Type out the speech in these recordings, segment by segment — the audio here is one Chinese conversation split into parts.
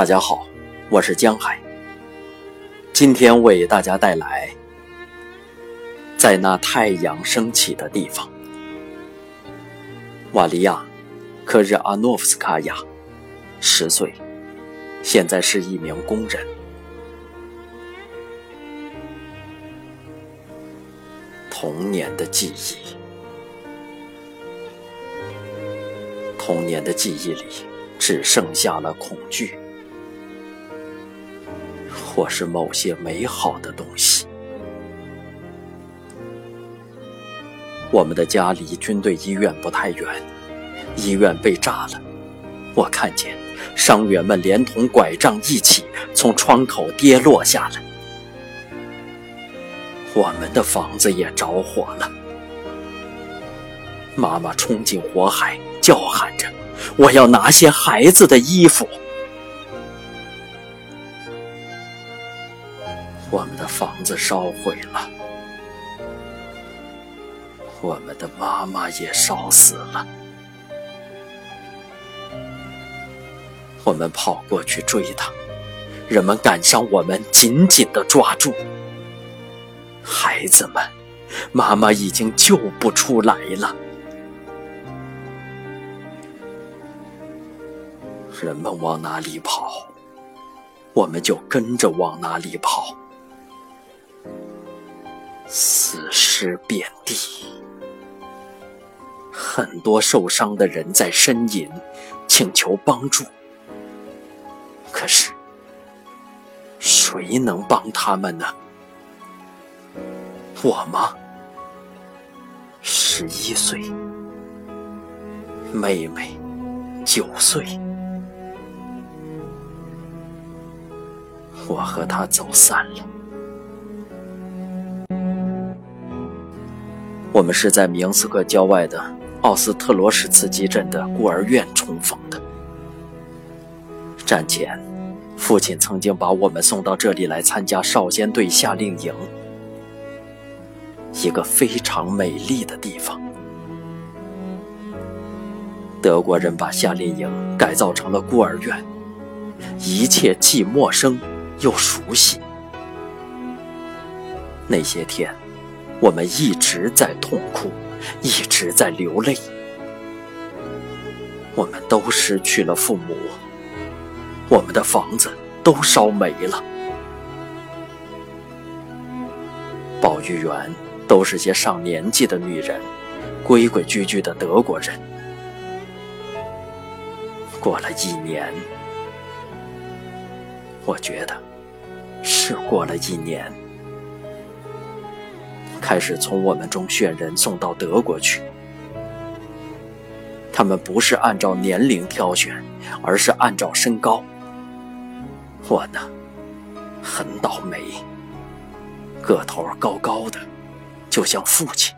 大家好，我是江海。今天为大家带来《在那太阳升起的地方》。瓦利亚·科日阿诺夫斯卡娅，十岁，现在是一名工人。童年的记忆，童年的记忆里只剩下了恐惧。或是某些美好的东西。我们的家离军队医院不太远，医院被炸了，我看见伤员们连同拐杖一起从窗口跌落下来。我们的房子也着火了，妈妈冲进火海，叫喊着：“我要拿些孩子的衣服。”房子烧毁了，我们的妈妈也烧死了。我们跑过去追他，人们赶上我们，紧紧的抓住。孩子们，妈妈已经救不出来了。人们往哪里跑，我们就跟着往哪里跑。死尸遍地，很多受伤的人在呻吟，请求帮助。可是，谁能帮他们呢？我吗？十一岁，妹妹九岁，我和她走散了。我们是在明斯克郊外的奥斯特罗什茨基镇的孤儿院重逢的。战前，父亲曾经把我们送到这里来参加少先队夏令营，一个非常美丽的地方。德国人把夏令营改造成了孤儿院，一切既陌生又熟悉。那些天。我们一直在痛哭，一直在流泪。我们都失去了父母，我们的房子都烧没了。保育员都是些上年纪的女人，规规矩矩的德国人。过了一年，我觉得是过了一年。开始从我们中选人送到德国去。他们不是按照年龄挑选，而是按照身高。我呢，很倒霉，个头高高的，就像父亲；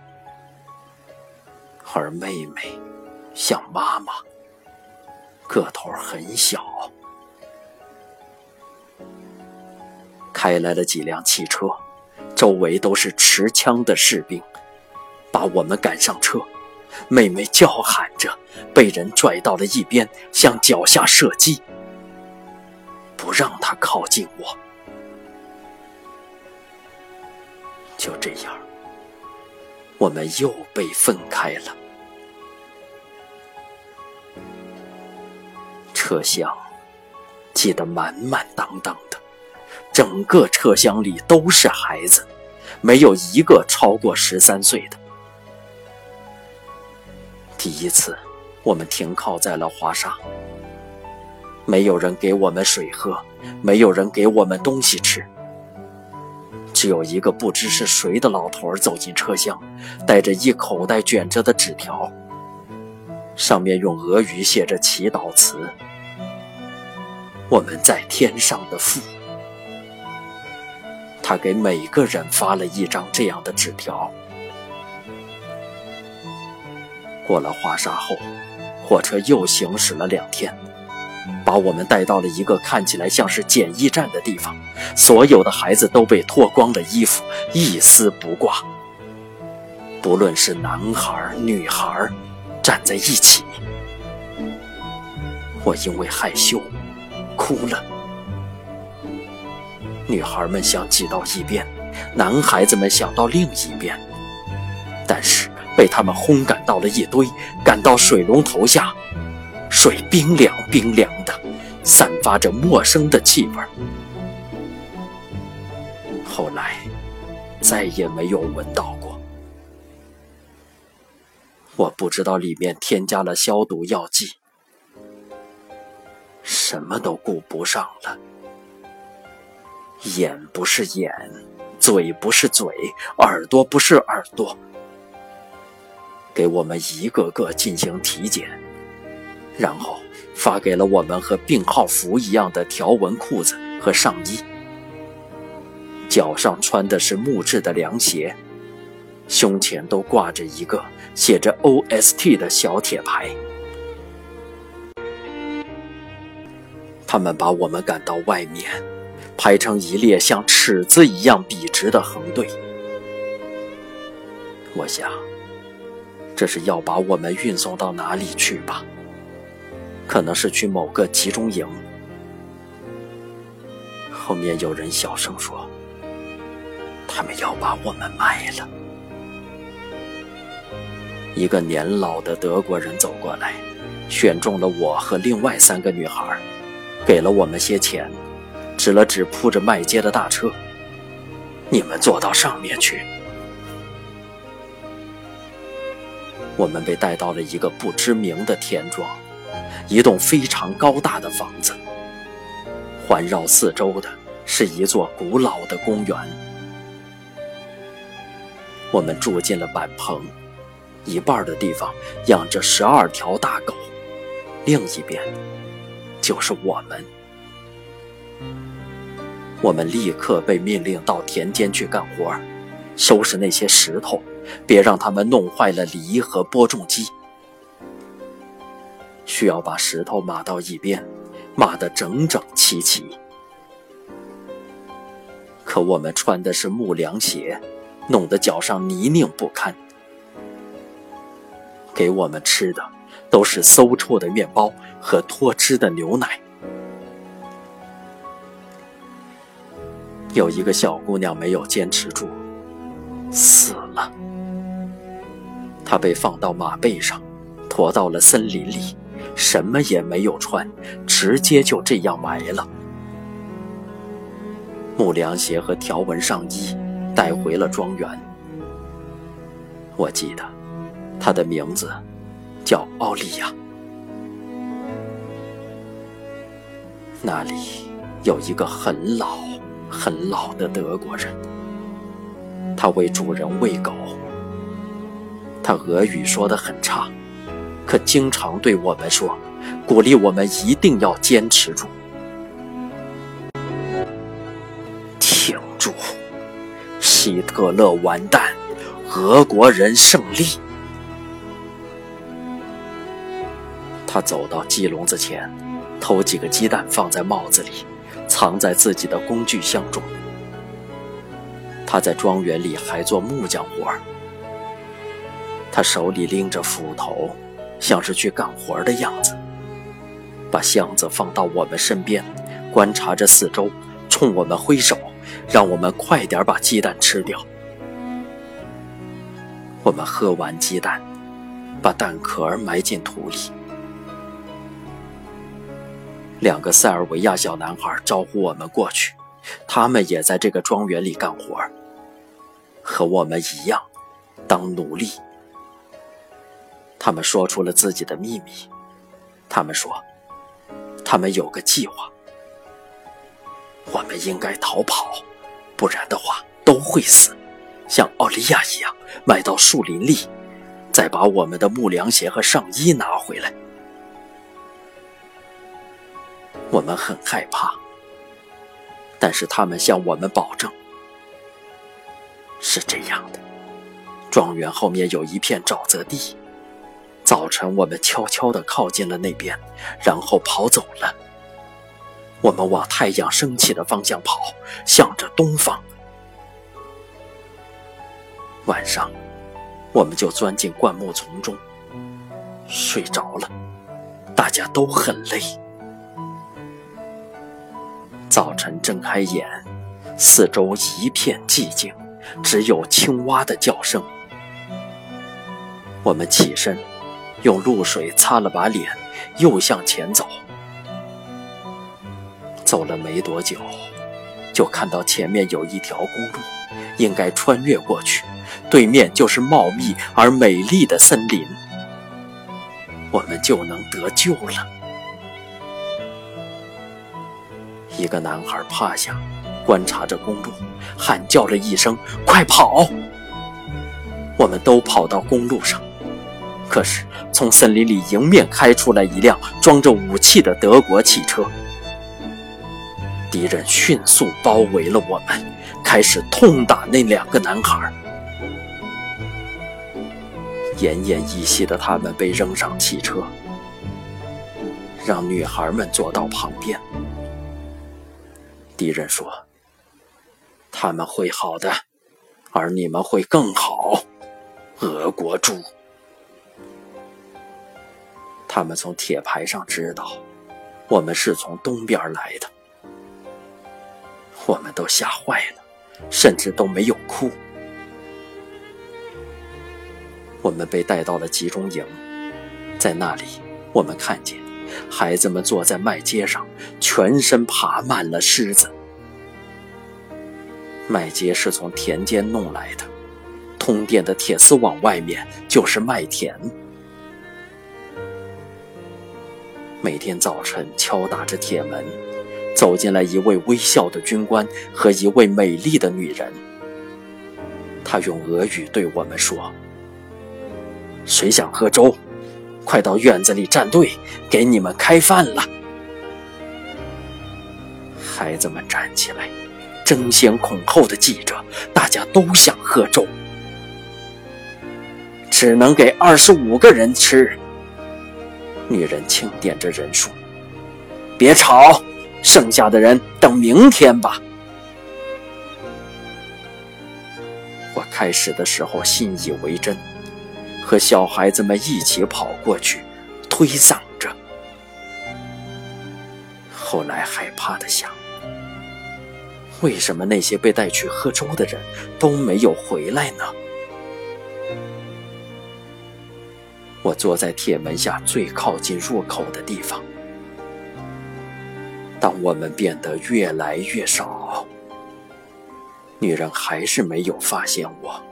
而妹妹像妈妈，个头很小。开来了几辆汽车。周围都是持枪的士兵，把我们赶上车。妹妹叫喊着，被人拽到了一边，向脚下射击，不让她靠近我。就这样，我们又被分开了。车厢挤得满满当当的，整个车厢里都是孩子。没有一个超过十三岁的。第一次，我们停靠在了华沙。没有人给我们水喝，没有人给我们东西吃。只有一个不知是谁的老头走进车厢，带着一口袋卷着的纸条，上面用俄语写着祈祷词：“我们在天上的父。”他给每个人发了一张这样的纸条。过了华沙后，火车又行驶了两天，把我们带到了一个看起来像是检疫站的地方。所有的孩子都被脱光了衣服，一丝不挂。不论是男孩女孩，站在一起。我因为害羞，哭了。女孩们想挤到一边，男孩子们想到另一边，但是被他们轰赶到了一堆，赶到水龙头下，水冰凉冰凉的，散发着陌生的气味。后来，再也没有闻到过。我不知道里面添加了消毒药剂，什么都顾不上了。眼不是眼，嘴不是嘴，耳朵不是耳朵，给我们一个个进行体检，然后发给了我们和病号服一样的条纹裤子和上衣。脚上穿的是木质的凉鞋，胸前都挂着一个写着 “OST” 的小铁牌。他们把我们赶到外面，排成一列像尺子一样笔直的横队。我想，这是要把我们运送到哪里去吧？可能是去某个集中营。后面有人小声说。他们要把我们卖了。一个年老的德国人走过来，选中了我和另外三个女孩，给了我们些钱，指了指铺着麦秸的大车：“你们坐到上面去。”我们被带到了一个不知名的田庄，一栋非常高大的房子，环绕四周的是一座古老的公园。我们住进了板棚，一半的地方养着十二条大狗，另一边就是我们。我们立刻被命令到田间去干活，收拾那些石头，别让他们弄坏了犁和播种机。需要把石头码到一边，码得整整齐齐。可我们穿的是木凉鞋。弄得脚上泥泞不堪，给我们吃的都是馊臭的面包和脱脂的牛奶。有一个小姑娘没有坚持住，死了。她被放到马背上，驮到了森林里，什么也没有穿，直接就这样埋了。木凉鞋和条纹上衣。带回了庄园。我记得，他的名字叫奥利亚。那里有一个很老、很老的德国人，他为主人喂狗。他俄语说的很差，可经常对我们说，鼓励我们一定要坚持住。希特勒完蛋，俄国人胜利。他走到鸡笼子前，偷几个鸡蛋放在帽子里，藏在自己的工具箱中。他在庄园里还做木匠活儿。他手里拎着斧头，像是去干活的样子。把箱子放到我们身边，观察着四周，冲我们挥手。让我们快点把鸡蛋吃掉。我们喝完鸡蛋，把蛋壳埋进土里。两个塞尔维亚小男孩招呼我们过去，他们也在这个庄园里干活，和我们一样，当奴隶。他们说出了自己的秘密。他们说，他们有个计划。我们应该逃跑。不然的话都会死，像奥利亚一样埋到树林里，再把我们的木凉鞋和上衣拿回来。我们很害怕，但是他们向我们保证是这样的：庄园后面有一片沼泽地。早晨，我们悄悄地靠近了那边，然后跑走了。我们往太阳升起的方向跑，向着东方。晚上，我们就钻进灌木丛中，睡着了。大家都很累。早晨睁开眼，四周一片寂静，只有青蛙的叫声。我们起身，用露水擦了把脸，又向前走。走了没多久，就看到前面有一条公路，应该穿越过去，对面就是茂密而美丽的森林，我们就能得救了。一个男孩趴下，观察着公路，喊叫了一声：“快跑！”我们都跑到公路上。可是，从森林里迎面开出来一辆装着武器的德国汽车，敌人迅速包围了我们，开始痛打那两个男孩。奄奄一息的他们被扔上汽车，让女孩们坐到旁边。敌人说：“他们会好的，而你们会更好。”俄国猪。他们从铁牌上知道，我们是从东边来的。我们都吓坏了，甚至都没有哭。我们被带到了集中营，在那里，我们看见孩子们坐在麦秸上，全身爬满了虱子。麦秸是从田间弄来的，通电的铁丝网外面就是麦田。每天早晨敲打着铁门，走进来一位微笑的军官和一位美丽的女人。他用俄语对我们说：“谁想喝粥？快到院子里站队，给你们开饭了。”孩子们站起来，争先恐后的记着，大家都想喝粥，只能给二十五个人吃。女人清点着人数，别吵，剩下的人等明天吧。我开始的时候信以为真，和小孩子们一起跑过去，推搡着。后来害怕的想：为什么那些被带去喝粥的人都没有回来呢？我坐在铁门下最靠近入口的地方。当我们变得越来越少，女人还是没有发现我。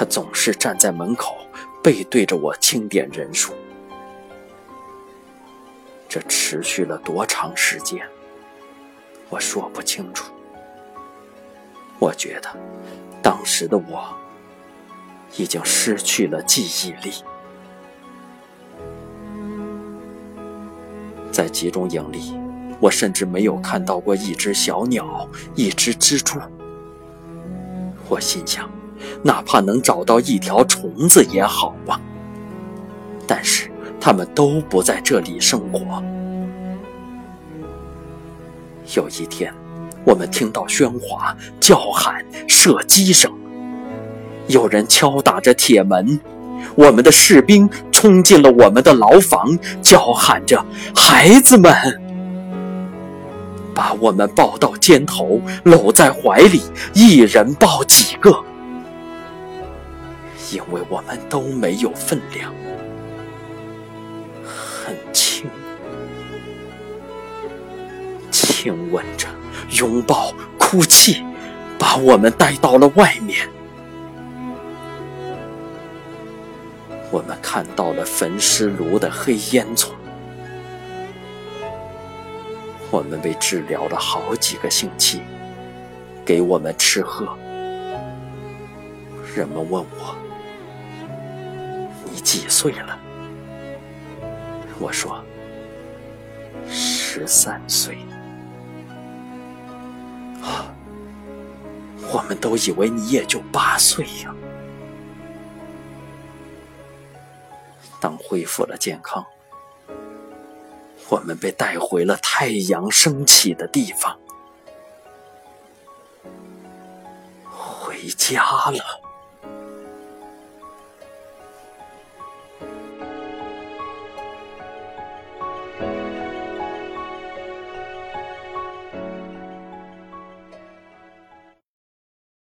他总是站在门口，背对着我清点人数。这持续了多长时间，我说不清楚。我觉得，当时的我。已经失去了记忆力。在集中营里，我甚至没有看到过一只小鸟、一只蜘蛛。我心想，哪怕能找到一条虫子也好啊。但是，他们都不在这里生活。有一天，我们听到喧哗、叫喊、射击声。有人敲打着铁门，我们的士兵冲进了我们的牢房，叫喊着：“孩子们，把我们抱到肩头，搂在怀里，一人抱几个，因为我们都没有分量，很轻。”亲吻着，拥抱，哭泣，把我们带到了外面。我们看到了焚尸炉的黑烟囱。我们被治疗了好几个星期，给我们吃喝。人们问我：“几岁了？”我说：“十三岁。”啊，我们都以为你也就八岁呀。当恢复了健康，我们被带回了太阳升起的地方，回家了。